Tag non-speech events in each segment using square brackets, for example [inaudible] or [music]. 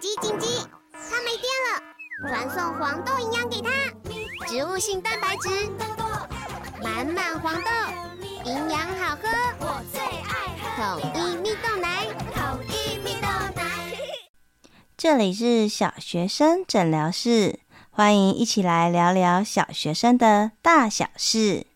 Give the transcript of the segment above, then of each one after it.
紧急紧急！它没电了，传送黄豆营养给它，植物性蛋白质，满满黄豆，营养好喝，我最爱喝统一蜜豆奶，统一蜜豆奶。这里是小学生诊疗室，欢迎一起来聊聊小学生的大小事。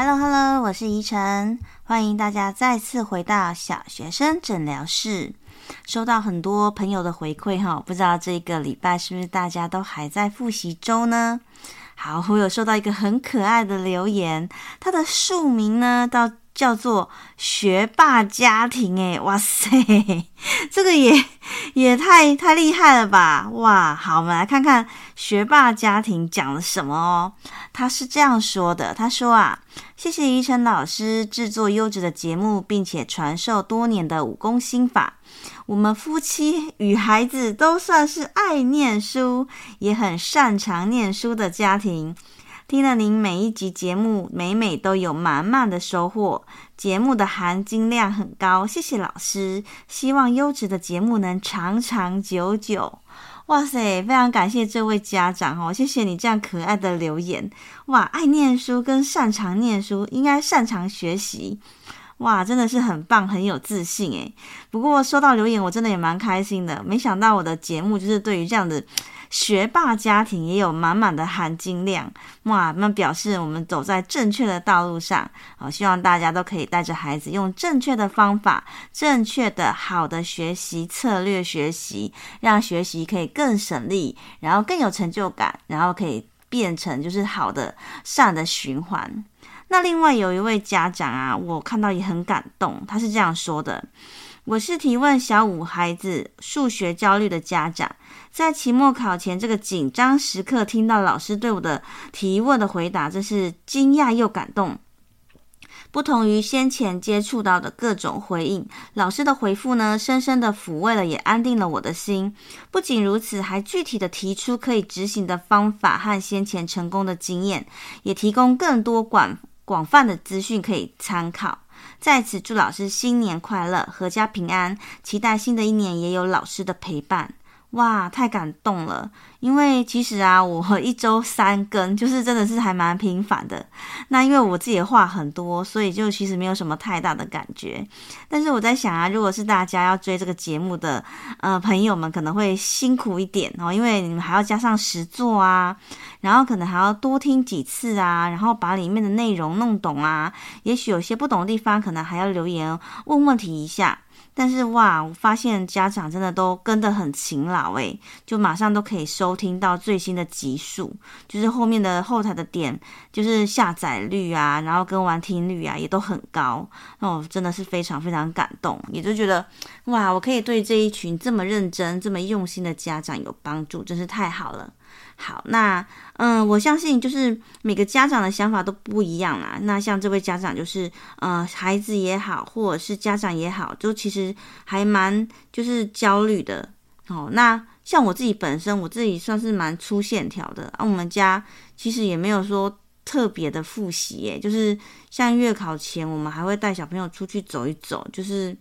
Hello Hello，我是怡晨，欢迎大家再次回到小学生诊疗室。收到很多朋友的回馈哈，不知道这个礼拜是不是大家都还在复习中呢？好，我有收到一个很可爱的留言，它的署名呢到。叫做学霸家庭，诶，哇塞，[laughs] 这个也也太太厉害了吧！哇，好，我们来看看学霸家庭讲了什么哦。他是这样说的：他说啊，谢谢于晨老师制作优质的节目，并且传授多年的武功心法。我们夫妻与孩子都算是爱念书，也很擅长念书的家庭。听了您每一集节目，每每都有满满的收获，节目的含金量很高，谢谢老师。希望优质的节目能长长久久。哇塞，非常感谢这位家长哦，谢谢你这样可爱的留言。哇，爱念书跟擅长念书，应该擅长学习。哇，真的是很棒，很有自信诶。不过收到留言，我真的也蛮开心的。没想到我的节目就是对于这样的。学霸家庭也有满满的含金量哇！那表示我们走在正确的道路上。好，希望大家都可以带着孩子用正确的方法、正确的好的学习策略学习，让学习可以更省力，然后更有成就感，然后可以变成就是好的善的循环。那另外有一位家长啊，我看到也很感动，他是这样说的。我是提问小五孩子数学焦虑的家长，在期末考前这个紧张时刻，听到老师对我的提问的回答，真是惊讶又感动。不同于先前接触到的各种回应，老师的回复呢，深深的抚慰了，也安定了我的心。不仅如此，还具体的提出可以执行的方法和先前成功的经验，也提供更多广广泛的资讯可以参考。在此祝老师新年快乐，阖家平安。期待新的一年也有老师的陪伴。哇，太感动了！因为其实啊，我 [laughs] 一周三更，就是真的是还蛮频繁的。那因为我自己的话很多，所以就其实没有什么太大的感觉。但是我在想啊，如果是大家要追这个节目的呃朋友们，可能会辛苦一点哦，因为你们还要加上实作啊，然后可能还要多听几次啊，然后把里面的内容弄懂啊。也许有些不懂的地方，可能还要留言问问题一下。但是哇，我发现家长真的都跟得很勤劳诶，就马上都可以收听到最新的集数，就是后面的后台的点，就是下载率啊，然后跟完听率啊也都很高，哦，真的是非常非常感动，也就觉得哇，我可以对这一群这么认真、这么用心的家长有帮助，真是太好了。好，那嗯，我相信就是每个家长的想法都不一样啦。那像这位家长，就是呃，孩子也好，或者是家长也好，就其实还蛮就是焦虑的。哦，那像我自己本身，我自己算是蛮粗线条的啊。我们家其实也没有说特别的复习耶，就是像月考前，我们还会带小朋友出去走一走，就是。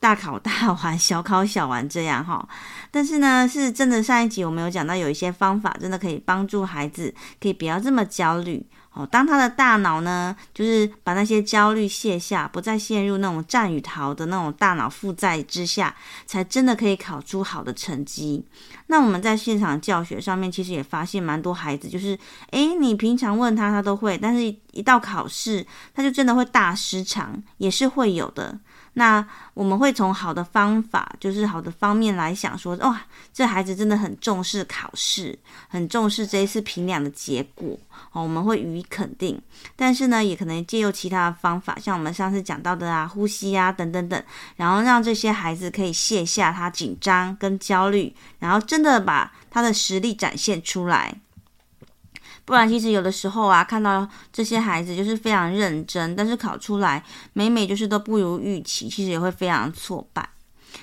大考大玩，小考小玩，这样哈。但是呢，是真的。上一集我们有讲到，有一些方法真的可以帮助孩子，可以不要这么焦虑哦。当他的大脑呢，就是把那些焦虑卸下，不再陷入那种战与逃的那种大脑负债之下，才真的可以考出好的成绩。那我们在现场教学上面，其实也发现蛮多孩子，就是诶，你平常问他，他都会，但是一到考试，他就真的会大失常，也是会有的。那我们会从好的方法，就是好的方面来想说，哇，这孩子真的很重视考试，很重视这一次评量的结果哦，我们会予以肯定。但是呢，也可能借由其他的方法，像我们上次讲到的啊，呼吸啊，等等等，然后让这些孩子可以卸下他紧张跟焦虑，然后真的把他的实力展现出来。不然，其实有的时候啊，看到这些孩子就是非常认真，但是考出来每每就是都不如预期，其实也会非常挫败。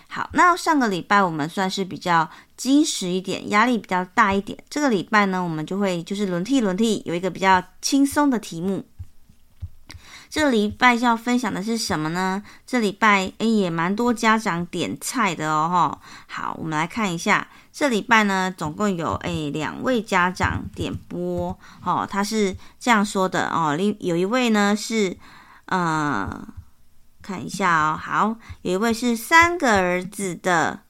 好，那上个礼拜我们算是比较矜持一点，压力比较大一点。这个礼拜呢，我们就会就是轮替轮替，有一个比较轻松的题目。这礼拜要分享的是什么呢？这礼拜诶也蛮多家长点菜的哦，好，我们来看一下，这礼拜呢，总共有诶两位家长点播哦，他是这样说的哦，另有一位呢是呃，看一下哦，好，有一位是三个儿子的。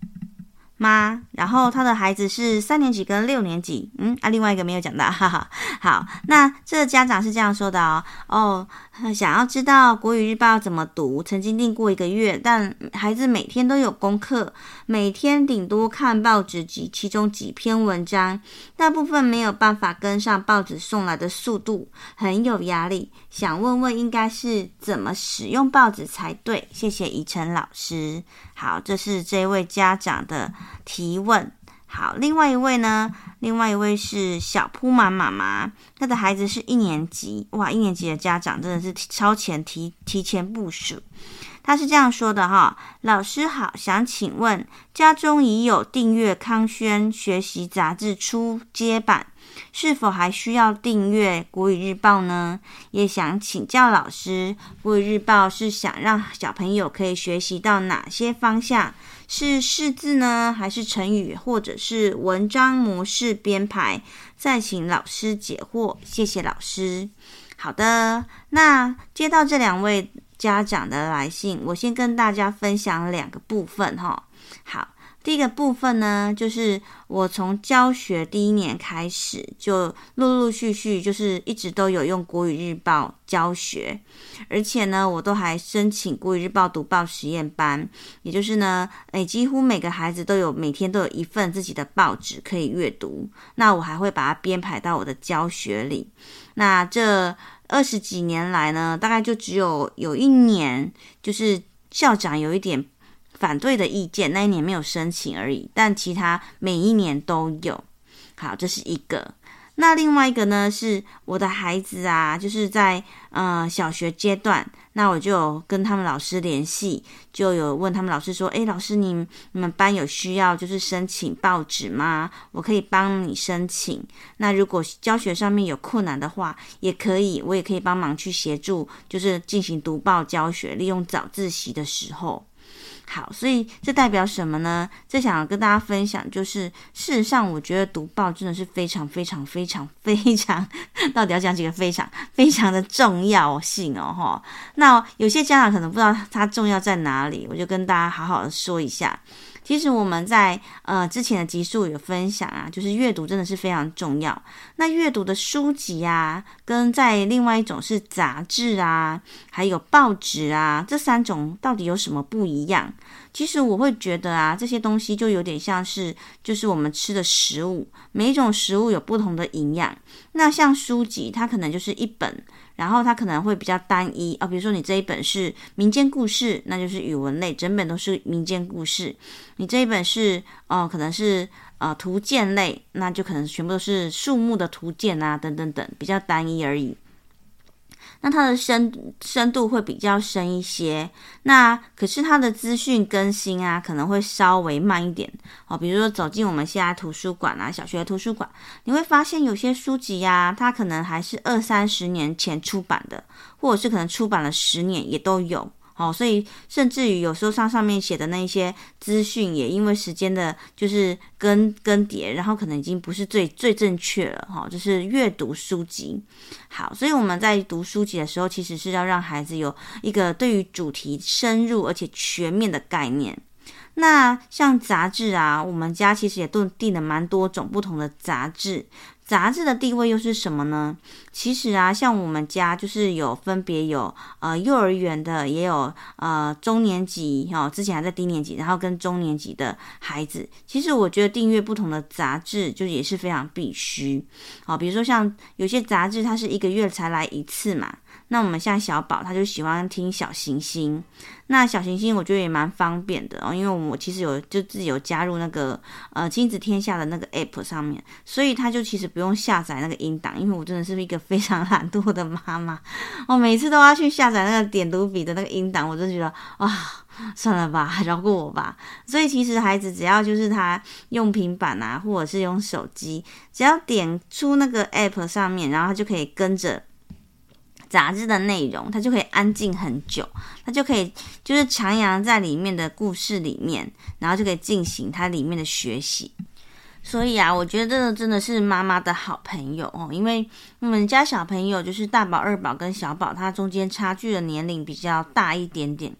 妈，然后他的孩子是三年级跟六年级，嗯啊，另外一个没有讲到，哈哈。好，那这个家长是这样说的哦，哦，想要知道国语日报怎么读，曾经订过一个月，但孩子每天都有功课，每天顶多看报纸及其中几篇文章，大部分没有办法跟上报纸送来的速度，很有压力，想问问应该是怎么使用报纸才对？谢谢怡晨老师。好，这是这位家长的提问。好，另外一位呢？另外一位是小铺妈妈妈，她的孩子是一年级。哇，一年级的家长真的是超前提提前部署。他是这样说的哈：老师好，想请问，家中已有订阅康轩学习杂志初阶版。是否还需要订阅国语日报呢？也想请教老师，国语日报是想让小朋友可以学习到哪些方向？是识字呢，还是成语，或者是文章模式编排？再请老师解惑，谢谢老师。好的，那接到这两位家长的来信，我先跟大家分享两个部分哈。好。第一个部分呢，就是我从教学第一年开始，就陆陆续续就是一直都有用国语日报教学，而且呢，我都还申请国语日报读报实验班，也就是呢，诶，几乎每个孩子都有每天都有一份自己的报纸可以阅读，那我还会把它编排到我的教学里。那这二十几年来呢，大概就只有有一年，就是校长有一点。反对的意见，那一年没有申请而已，但其他每一年都有。好，这是一个。那另外一个呢，是我的孩子啊，就是在呃小学阶段，那我就跟他们老师联系，就有问他们老师说：“诶，老师，你你们班有需要就是申请报纸吗？我可以帮你申请。那如果教学上面有困难的话，也可以，我也可以帮忙去协助，就是进行读报教学，利用早自习的时候。”好，所以这代表什么呢？这想要跟大家分享，就是事实上，我觉得读报真的是非常非常非常非常，[laughs] 到底要讲几个非常非常的重要性哦，哈。那有些家长可能不知道它重要在哪里，我就跟大家好好的说一下。其实我们在呃之前的集数有分享啊，就是阅读真的是非常重要。那阅读的书籍啊，跟在另外一种是杂志啊，还有报纸啊，这三种到底有什么不一样？其实我会觉得啊，这些东西就有点像是就是我们吃的食物，每一种食物有不同的营养。那像书籍，它可能就是一本。然后它可能会比较单一啊，比如说你这一本是民间故事，那就是语文类，整本都是民间故事。你这一本是哦、可能是呃图鉴类，那就可能全部都是树木的图鉴啊，等等等，比较单一而已。那它的深深度会比较深一些，那可是它的资讯更新啊，可能会稍微慢一点哦。比如说走进我们现在图书馆啊，小学的图书馆，你会发现有些书籍呀、它可能还是二三十年前出版的，或者是可能出版了十年也都有。哦，所以甚至于有时候上上面写的那些资讯，也因为时间的，就是更更迭，然后可能已经不是最最正确了。哈，就是阅读书籍。好，所以我们在读书籍的时候，其实是要让孩子有一个对于主题深入而且全面的概念。那像杂志啊，我们家其实也都订了蛮多种不同的杂志。杂志的地位又是什么呢？其实啊，像我们家就是有分别有呃幼儿园的，也有呃中年级哈、哦，之前还在低年级，然后跟中年级的孩子。其实我觉得订阅不同的杂志就也是非常必须。好、哦，比如说像有些杂志它是一个月才来一次嘛，那我们像小宝，他就喜欢听小行星。那小行星我觉得也蛮方便的哦，因为我其实有就自己有加入那个呃亲子天下的那个 app 上面，所以他就其实不用下载那个音档，因为我真的是一个非常懒惰的妈妈，我每次都要去下载那个点读笔的那个音档，我就觉得哇，算了吧，[laughs] 饶过我吧。所以其实孩子只要就是他用平板啊，或者是用手机，只要点出那个 app 上面，然后他就可以跟着。杂志的内容，他就可以安静很久，他就可以就是徜徉在里面的故事里面，然后就可以进行他里面的学习。所以啊，我觉得这个真的是妈妈的好朋友哦，因为我们家小朋友就是大宝、二宝跟小宝，他中间差距的年龄比较大一点点。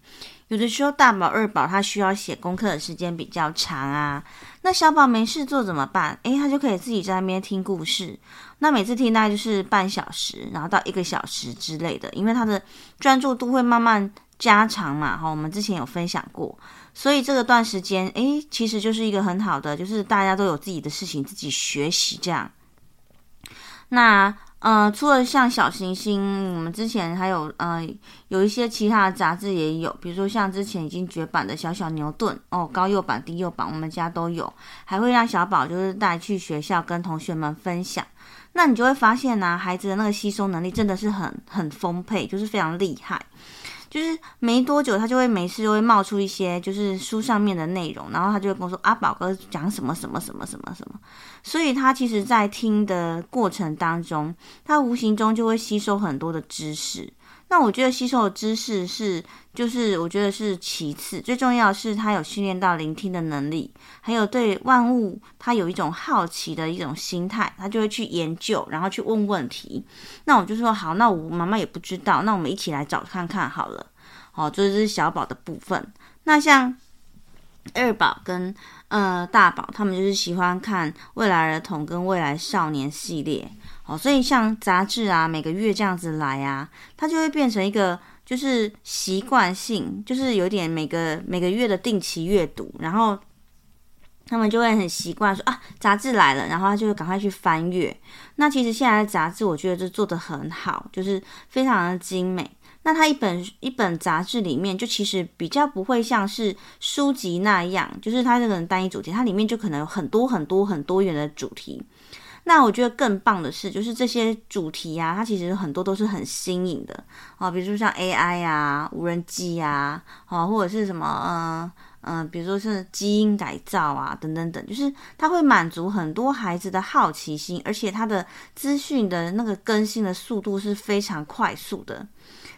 有的时候大宝、二宝他需要写功课的时间比较长啊，那小宝没事做怎么办？诶，他就可以自己在那边听故事。那每次听大概就是半小时，然后到一个小时之类的，因为他的专注度会慢慢加长嘛。哈，我们之前有分享过，所以这个段时间，诶，其实就是一个很好的，就是大家都有自己的事情自己学习这样。那。呃，除了像小行星，我们之前还有呃有一些其他的杂志也有，比如说像之前已经绝版的小小牛顿哦，高幼版、低幼版，我们家都有，还会让小宝就是带去学校跟同学们分享。那你就会发现呢、孩子的那个吸收能力真的是很很丰沛，就是非常厉害。就是没多久，他就会没事就会冒出一些就是书上面的内容，然后他就会跟我说：“阿宝哥讲什么什么什么什么什么。”所以他其实，在听的过程当中，他无形中就会吸收很多的知识。那我觉得吸收的知识是，就是我觉得是其次，最重要是他有训练到聆听的能力，还有对万物他有一种好奇的一种心态，他就会去研究，然后去问问题。那我就说好，那我妈妈也不知道，那我们一起来找看看好了。好，这是小宝的部分。那像二宝跟呃大宝，他们就是喜欢看未来儿童跟未来少年系列。哦，所以像杂志啊，每个月这样子来啊，它就会变成一个就是习惯性，就是有点每个每个月的定期阅读，然后他们就会很习惯说啊，杂志来了，然后他就赶快去翻阅。那其实现在的杂志，我觉得就做的很好，就是非常的精美。那它一本一本杂志里面，就其实比较不会像是书籍那样，就是它这个单一主题，它里面就可能有很多很多很多元的主题。那我觉得更棒的是，就是这些主题啊，它其实很多都是很新颖的啊，比如说像 AI 啊、无人机啊，啊，或者是什么，嗯嗯，比如说是基因改造啊，等等等，就是它会满足很多孩子的好奇心，而且它的资讯的那个更新的速度是非常快速的。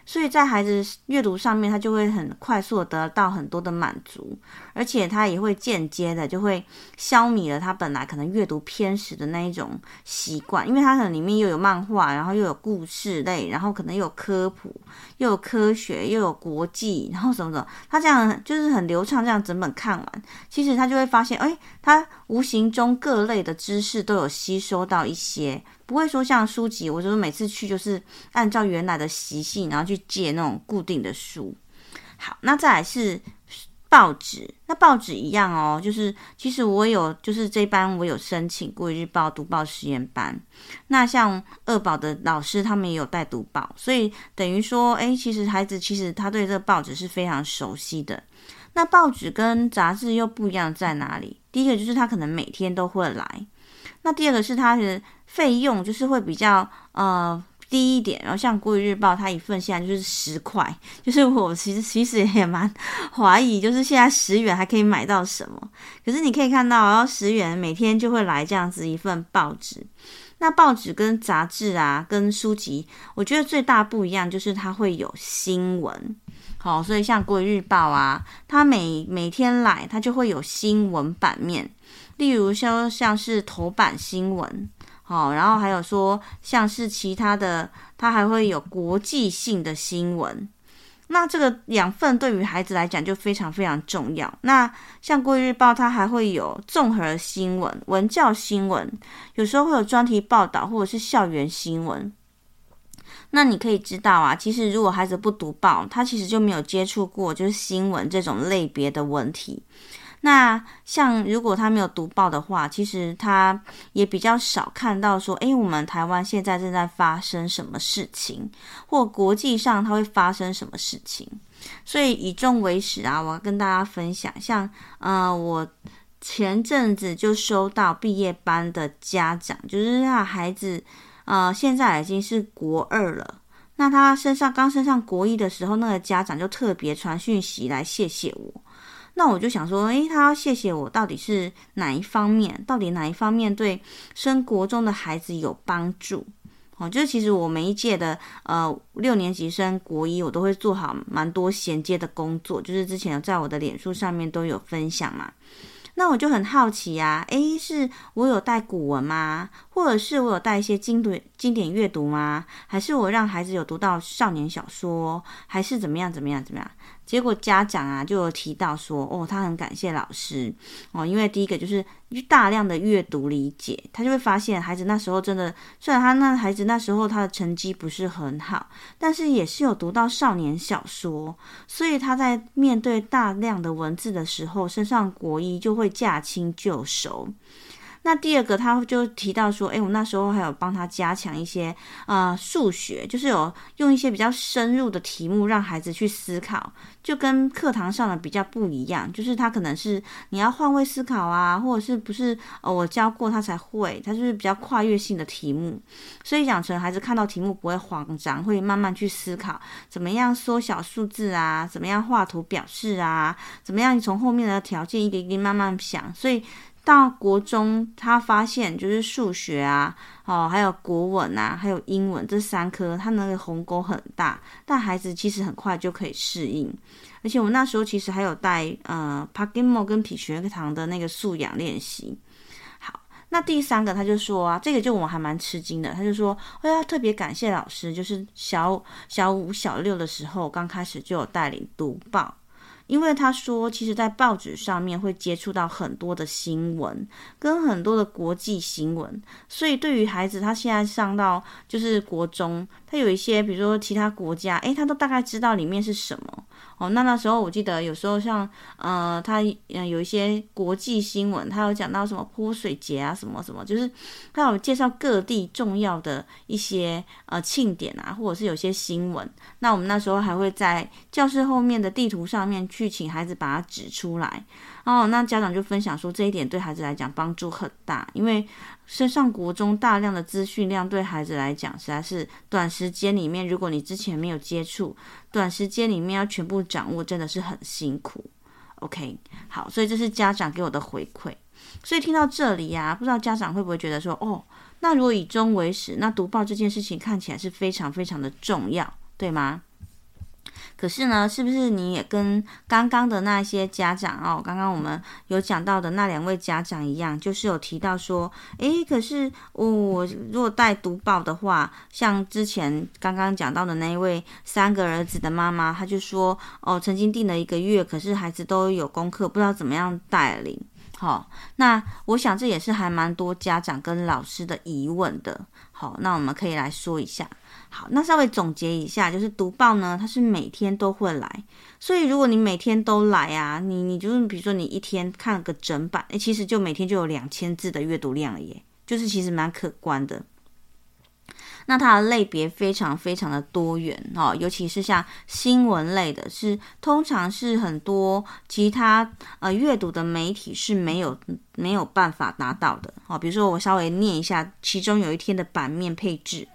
所以在孩子阅读上面，他就会很快速的得到很多的满足，而且他也会间接的就会消弭了他本来可能阅读偏食的那一种习惯，因为他可能里面又有漫画，然后又有故事类，然后可能又有科普，又有科学，又有国际，然后什么的，他这样就是很流畅，这样整本看完，其实他就会发现，哎，他无形中各类的知识都有吸收到一些。不会说像书籍，我就是每次去就是按照原来的习性，然后去借那种固定的书。好，那再来是报纸，那报纸一样哦，就是其实我有就是这班我有申请过日报读报实验班。那像二宝的老师他们也有带读报，所以等于说，哎，其实孩子其实他对这个报纸是非常熟悉的。那报纸跟杂志又不一样在哪里？第一个就是他可能每天都会来。那第二个是它的费用，就是会比较呃低一点，然后像《国语日报》，它一份现在就是十块，就是我其实其实也蛮怀疑，就是现在十元还可以买到什么？可是你可以看到，然后十元每天就会来这样子一份报纸。那报纸跟杂志啊，跟书籍，我觉得最大不一样就是它会有新闻。好，所以像《国语日报》啊，它每每天来，它就会有新闻版面。例如说像是头版新闻，好，然后还有说像是其他的，它还会有国际性的新闻。那这个养分对于孩子来讲就非常非常重要。那像《国语日报》，它还会有综合新闻、文教新闻，有时候会有专题报道或者是校园新闻。那你可以知道啊，其实如果孩子不读报，他其实就没有接触过就是新闻这种类别的文体。那像如果他没有读报的话，其实他也比较少看到说，诶，我们台湾现在正在发生什么事情，或国际上它会发生什么事情。所以以终为始啊，我要跟大家分享，像呃，我前阵子就收到毕业班的家长，就是让孩子呃现在已经是国二了，那他身上刚升上国一的时候，那个家长就特别传讯息来谢谢我。那我就想说，诶，他要谢谢我，到底是哪一方面？到底哪一方面对升国中的孩子有帮助？哦，就是其实我每一届的呃六年级升国一，我都会做好蛮多衔接的工作，就是之前在我的脸书上面都有分享嘛。那我就很好奇呀，诶，是我有带古文吗？或者是我有带一些经典经典阅读吗？还是我让孩子有读到少年小说？还是怎么样怎么样怎么样？结果家长啊就有提到说，哦，他很感谢老师哦，因为第一个就是大量的阅读理解，他就会发现孩子那时候真的，虽然他那孩子那时候他的成绩不是很好，但是也是有读到少年小说，所以他在面对大量的文字的时候，身上国一就会驾轻就熟。那第二个，他就提到说，诶，我那时候还有帮他加强一些呃数学，就是有用一些比较深入的题目让孩子去思考，就跟课堂上的比较不一样，就是他可能是你要换位思考啊，或者是不是呃我教过他才会，他就是比较跨越性的题目，所以养成孩子看到题目不会慌张，会慢慢去思考怎么样缩小数字啊，怎么样画图表示啊，怎么样从后面的条件一点一点慢慢想，所以。到国中，他发现就是数学啊，哦，还有国文啊，还有英文这三科，他那个鸿沟很大，但孩子其实很快就可以适应。而且我那时候其实还有带呃帕金莫跟皮学堂的那个素养练习。好，那第三个他就说啊，这个就我还蛮吃惊的，他就说，我要特别感谢老师，就是小小五、小六的时候，刚开始就有带领读报。因为他说，其实，在报纸上面会接触到很多的新闻，跟很多的国际新闻，所以对于孩子，他现在上到就是国中，他有一些，比如说其他国家，诶，他都大概知道里面是什么。哦，那那时候我记得有时候像呃，他嗯有一些国际新闻，他有讲到什么泼水节啊，什么什么，就是他有介绍各地重要的一些呃庆典啊，或者是有些新闻。那我们那时候还会在教室后面的地图上面去请孩子把它指出来。哦，那家长就分享说，这一点对孩子来讲帮助很大，因为升上国中大量的资讯量对孩子来讲实在是短时间里面，如果你之前没有接触，短时间里面要全部掌握真的是很辛苦。OK，好，所以这是家长给我的回馈。所以听到这里呀、不知道家长会不会觉得说，哦，那如果以终为始，那读报这件事情看起来是非常非常的重要，对吗？可是呢，是不是你也跟刚刚的那些家长哦，刚刚我们有讲到的那两位家长一样，就是有提到说，诶，可是我、哦、如果带读报的话，像之前刚刚讲到的那一位三个儿子的妈妈，她就说，哦，曾经定了一个月，可是孩子都有功课，不知道怎么样带领。好、那我想这也是还蛮多家长跟老师的疑问的。好，那我们可以来说一下。好，那稍微总结一下，就是读报呢，它是每天都会来，所以如果你每天都来啊，你你就是比如说你一天看个整版，诶，其实就每天就有两千字的阅读量了耶，就是其实蛮可观的。那它的类别非常非常的多元哦，尤其是像新闻类的，是通常是很多其他呃阅读的媒体是没有没有办法达到的哦。比如说我稍微念一下，其中有一天的版面配置。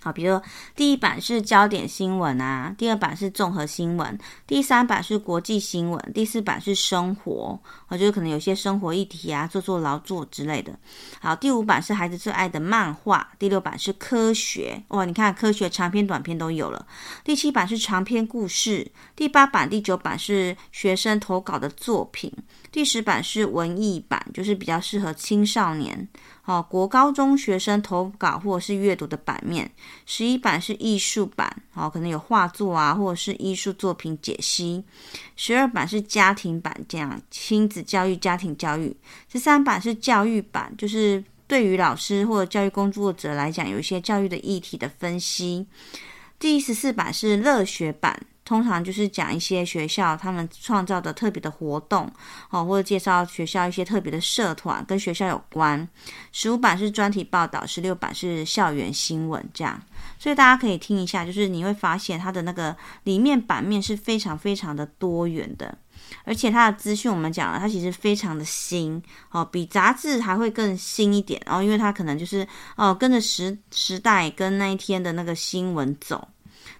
好，比如说第一版是焦点新闻啊，第二版是综合新闻，第三版是国际新闻，第四版是生活，我觉得可能有些生活议题啊，做做劳作之类的。好，第五版是孩子最爱的漫画，第六版是科学，哇，你看科学长篇短篇都有了。第七版是长篇故事，第八版、第九版是学生投稿的作品，第十版是文艺版，就是比较适合青少年。哦，国高中学生投稿或者是阅读的版面，十一版是艺术版，哦，可能有画作啊，或者是艺术作品解析。十二版是家庭版，这样亲子教育、家庭教育。十三版是教育版，就是对于老师或者教育工作者来讲，有一些教育的议题的分析。第十四版是乐学版。通常就是讲一些学校他们创造的特别的活动哦，或者介绍学校一些特别的社团跟学校有关。十五版是专题报道，十六版是校园新闻，这样。所以大家可以听一下，就是你会发现它的那个里面版面是非常非常的多元的。而且它的资讯，我们讲了，它其实非常的新哦，比杂志还会更新一点。然后，因为它可能就是哦，跟着时时代跟那一天的那个新闻走，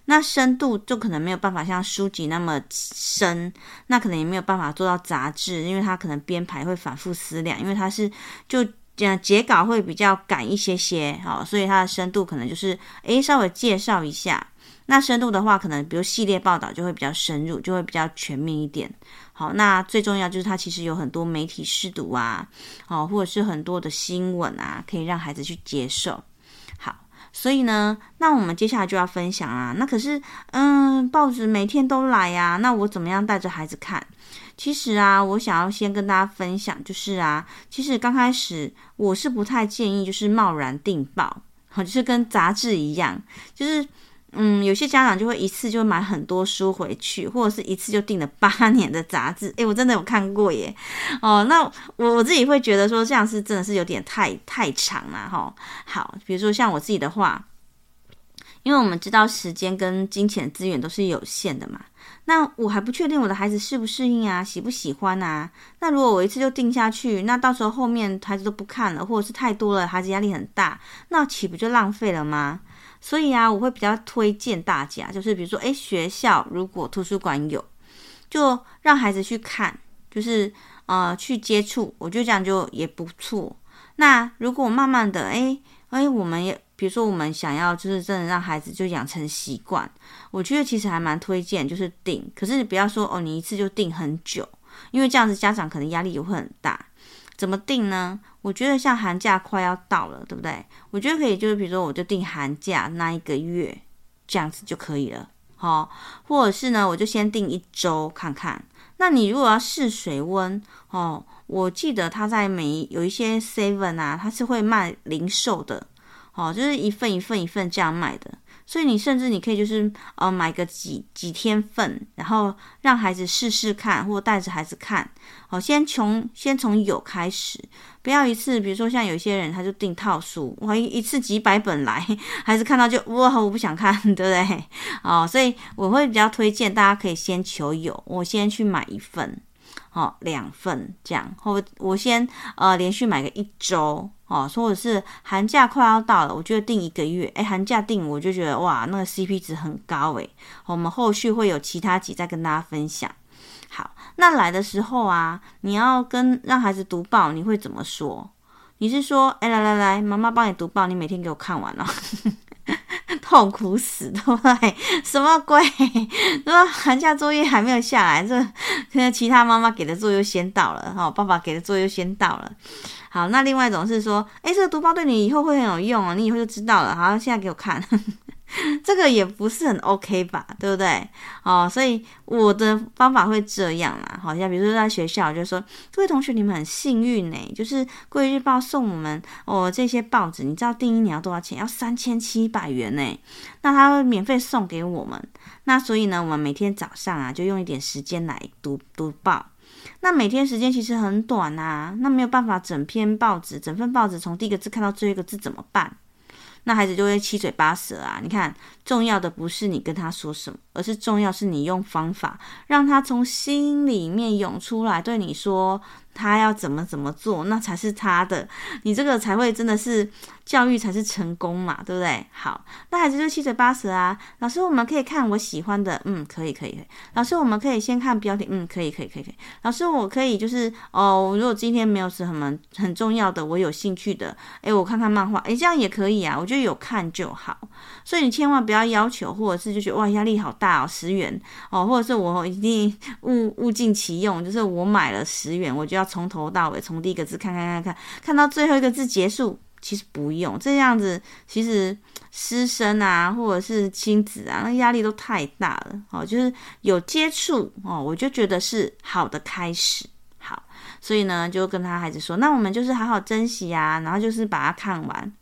那深度就可能没有办法像书籍那么深，那可能也没有办法做到杂志，因为它可能编排会反复思量，因为它是就讲截稿会比较赶一些些，好，所以它的深度可能就是诶，稍微介绍一下。那深度的话，可能比如系列报道就会比较深入，就会比较全面一点。好，那最重要就是它其实有很多媒体试读啊，哦，或者是很多的新闻啊，可以让孩子去接受。所以呢，那我们接下来就要分享啊。那可是，嗯，报纸每天都来呀，那我怎么样带着孩子看？其实啊，我想要先跟大家分享，就是啊，其实刚开始我是不太建议就是贸然订报，好，就是跟杂志一样，就是。嗯，有些家长就会一次就买很多书回去，或者是一次就订了八年的杂志。诶，我真的有看过耶。哦，那我我自己会觉得说这样是真的是有点太太长了哈。好，比如说像我自己的话，因为我们知道时间跟金钱资源都是有限的嘛，那我还不确定我的孩子适不适应啊，喜不喜欢啊。那如果我一次就订下去，那到时候后面孩子都不看了，或者是太多了，孩子压力很大，那岂不就浪费了吗？所以啊，我会比较推荐大家，就是比如说，诶，学校如果图书馆有，就让孩子去看，就是呃去接触，我觉得这样就也不错。那如果慢慢的，诶诶，我们也比如说我们想要就是真的让孩子就养成习惯，我觉得其实还蛮推荐，就是订。可是你不要说哦，你一次就订很久，因为这样子家长可能压力也会很大。怎么定呢？我觉得像寒假快要到了，对不对？我觉得可以，就是比如说，我就订寒假那一个月，这样子就可以了，好。或者是呢，我就先订一周看看。那你如果要试水温，哦，我记得他在每有一些 seven 啊，他是会卖零售的，哦，就是一份一份一份这样卖的。所以你甚至你可以就是呃买个几几天份，然后让孩子试试看，或带着孩子看。好，先从先从有开始，不要一次，比如说像有些人他就订套书，哇，一一次几百本来，孩子看到就哇，我不想看，对不对？哦，所以我会比较推荐大家可以先求有，我先去买一份，哦，两份这样，或我先呃连续买个一周。哦，或者是寒假快要到了，我就订一个月，诶，寒假订我就觉得哇，那个 CP 值很高诶。我们后续会有其他集再跟大家分享。好，那来的时候啊，你要跟让孩子读报，你会怎么说？你是说，哎，来来来，妈妈帮你读报，你每天给我看完了，痛苦死，对不对？什么鬼？[laughs] 说寒假作业还没有下来，这现在其他妈妈给的作业先到了，哈，爸爸给的作业先到了。好，那另外一种是说，诶，这个读报对你以后会很有用哦，你以后就知道了。好，现在给我看，[laughs] 这个也不是很 OK 吧，对不对？哦，所以我的方法会这样啦。好像比如说在学校，就说各位同学，你们很幸运呢，就是《贵日报》送我们哦这些报纸，你知道订一年要多少钱？要三千七百元呢。那他会免费送给我们，那所以呢，我们每天早上啊，就用一点时间来读读报。那每天时间其实很短呐、啊，那没有办法整篇报纸、整份报纸从第一个字看到最后一个字怎么办？那孩子就会七嘴八舌啊！你看，重要的不是你跟他说什么，而是重要是你用方法让他从心里面涌出来，对你说。他要怎么怎么做，那才是他的，你这个才会真的是教育才是成功嘛，对不对？好，那孩子就七嘴八舌啊。老师，我们可以看我喜欢的，嗯，可以，可以，可以。老师，我们可以先看标题，嗯，可以，可以，可以，可以。老师，我可以就是哦，如果今天没有什么很重要的，我有兴趣的，诶，我看看漫画，诶，这样也可以啊。我觉得有看就好，所以你千万不要要求，或者是就觉得哇压力好大哦，十元哦，或者是我一定物物尽其用，就是我买了十元，我就要。从头到尾，从第一个字看看看看，看到最后一个字结束，其实不用这样子。其实师生啊，或者是亲子啊，那压力都太大了。哦，就是有接触哦，我就觉得是好的开始。好，所以呢，就跟他孩子说，那我们就是好好珍惜啊，然后就是把它看完。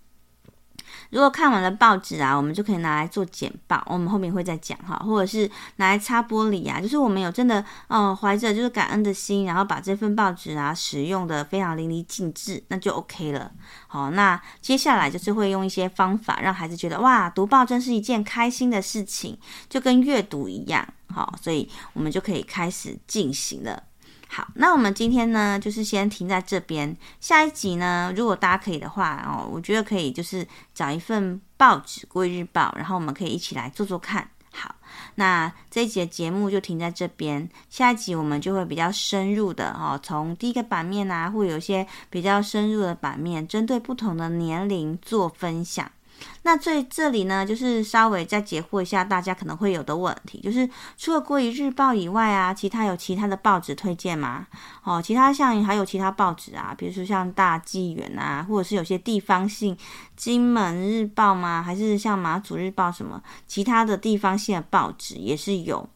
如果看完了报纸啊，我们就可以拿来做简报，我们后面会再讲哈，或者是拿来擦玻璃啊，就是我们有真的哦怀着就是感恩的心，然后把这份报纸啊使用的非常淋漓尽致，那就 OK 了。好，那接下来就是会用一些方法让孩子觉得哇，读报真是一件开心的事情，就跟阅读一样。好，所以我们就可以开始进行了。好，那我们今天呢，就是先停在这边。下一集呢，如果大家可以的话哦，我觉得可以就是找一份报纸《国语日报》，然后我们可以一起来做做看。好，那这一集的节目就停在这边。下一集我们就会比较深入的哦，从第一个版面啊，会有一些比较深入的版面，针对不同的年龄做分享。那在这里呢，就是稍微再解惑一下大家可能会有的问题，就是除了《国语日报》以外啊，其他有其他的报纸推荐吗？哦，其他像还有其他报纸啊，比如说像大纪元啊，或者是有些地方性《金门日报》吗？还是像马祖日报什么其他的地方性的报纸也是有。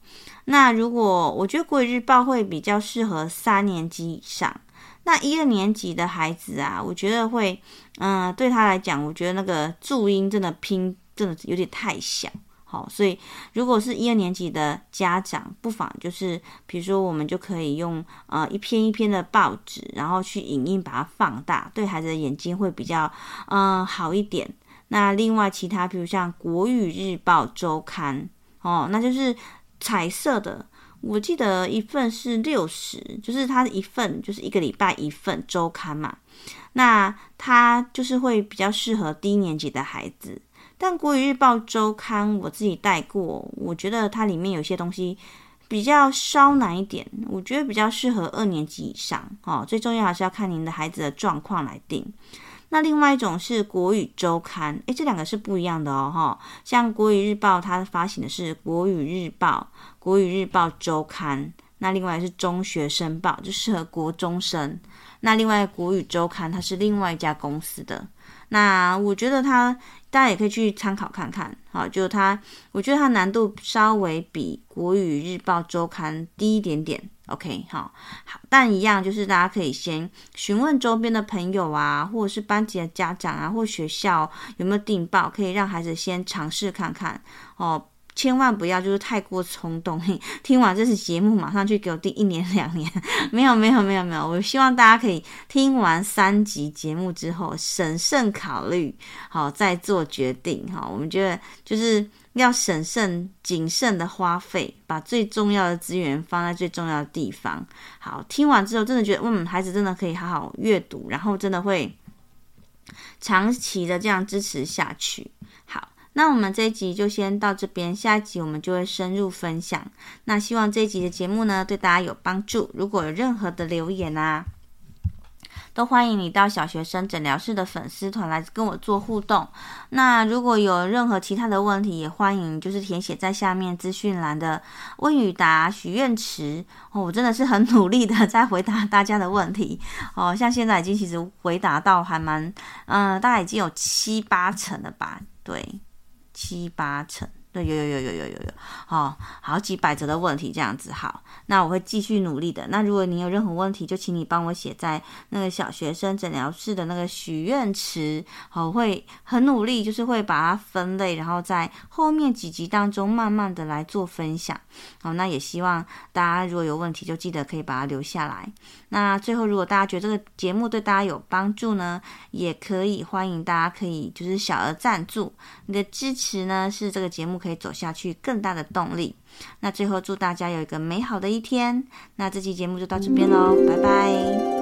那如果我觉得《国语日报》会比较适合三年级以上。那一二年级的孩子啊，我觉得会，嗯、对他来讲，我觉得那个注音真的拼真的有点太小，好，所以如果是一二年级的家长，不妨就是，比如说我们就可以用呃一篇一篇的报纸，然后去影印把它放大，对孩子的眼睛会比较嗯、呃、好一点。那另外其他，比如像《国语日报周刊》哦，那就是彩色的。我记得一份是六十，就是它一份就是一个礼拜一份周刊嘛，那它就是会比较适合低年级的孩子。但国语日报周刊我自己带过，我觉得它里面有些东西比较稍难一点，我觉得比较适合二年级以上哦。最重要还是要看您的孩子的状况来定。那另外一种是国语周刊，诶，这两个是不一样的哦，哈。像国语日报，它发行的是国语日报、国语日报周刊。那另外是中学生报，就适合国中生。那另外国语周刊，它是另外一家公司的。那我觉得它，大家也可以去参考看看，好，就它，我觉得它难度稍微比国语日报周刊低一点点。OK，好，好，但一样就是大家可以先询问周边的朋友啊，或者是班级的家长啊，或学校有没有订报，可以让孩子先尝试看看哦。千万不要就是太过冲动，[laughs] 听完这次节目马上去给我订一年两年，[laughs] 没有没有没有没有，我希望大家可以听完三集节目之后审慎考虑，好再做决定哈。我们觉得就是要审慎谨慎的花费，把最重要的资源放在最重要的地方。好，听完之后真的觉得嗯，孩子真的可以好好阅读，然后真的会长期的这样支持下去。那我们这一集就先到这边，下一集我们就会深入分享。那希望这一集的节目呢，对大家有帮助。如果有任何的留言啊，都欢迎你到小学生诊疗室的粉丝团来跟我做互动。那如果有任何其他的问题，也欢迎就是填写在下面资讯栏的问与答许愿池哦。我真的是很努力的在回答大家的问题哦，像现在已经其实回答到还蛮嗯、大概已经有七八成了吧，对。七八成，对，有有有有有有有，哦，好几百则的问题这样子，好，那我会继续努力的。那如果你有任何问题，就请你帮我写在那个小学生诊疗室的那个许愿池，好，会很努力，就是会把它分类，然后在后面几集当中慢慢的来做分享。好，那也希望大家如果有问题，就记得可以把它留下来。那最后，如果大家觉得这个节目对大家有帮助呢，也可以欢迎大家可以就是小额赞助，你的支持呢是这个节目可以走下去更大的动力。那最后祝大家有一个美好的一天。那这期节目就到这边喽，拜拜。